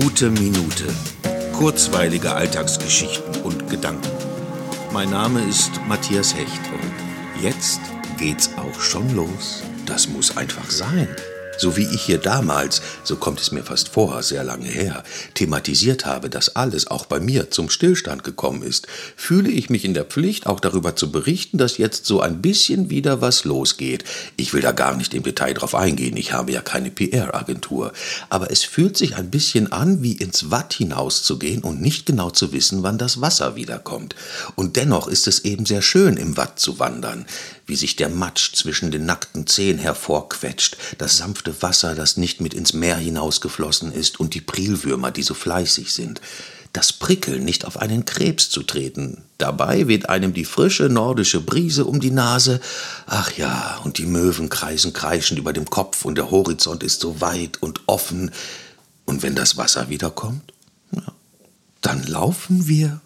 Gute Minute. Kurzweilige Alltagsgeschichten und Gedanken. Mein Name ist Matthias Hecht und jetzt geht's auch schon los. Das muss einfach sein. So wie ich hier damals, so kommt es mir fast vor, sehr lange her, thematisiert habe, dass alles auch bei mir zum Stillstand gekommen ist, fühle ich mich in der Pflicht, auch darüber zu berichten, dass jetzt so ein bisschen wieder was losgeht. Ich will da gar nicht im Detail drauf eingehen, ich habe ja keine PR-Agentur. Aber es fühlt sich ein bisschen an, wie ins Watt hinauszugehen und nicht genau zu wissen, wann das Wasser wiederkommt. Und dennoch ist es eben sehr schön, im Watt zu wandern wie sich der Matsch zwischen den nackten Zehen hervorquetscht, das sanfte Wasser, das nicht mit ins Meer hinausgeflossen ist, und die Prilwürmer, die so fleißig sind. Das Prickeln, nicht auf einen Krebs zu treten. Dabei weht einem die frische nordische Brise um die Nase. Ach ja, und die Möwen kreisen kreischend über dem Kopf und der Horizont ist so weit und offen. Und wenn das Wasser wiederkommt, ja, dann laufen wir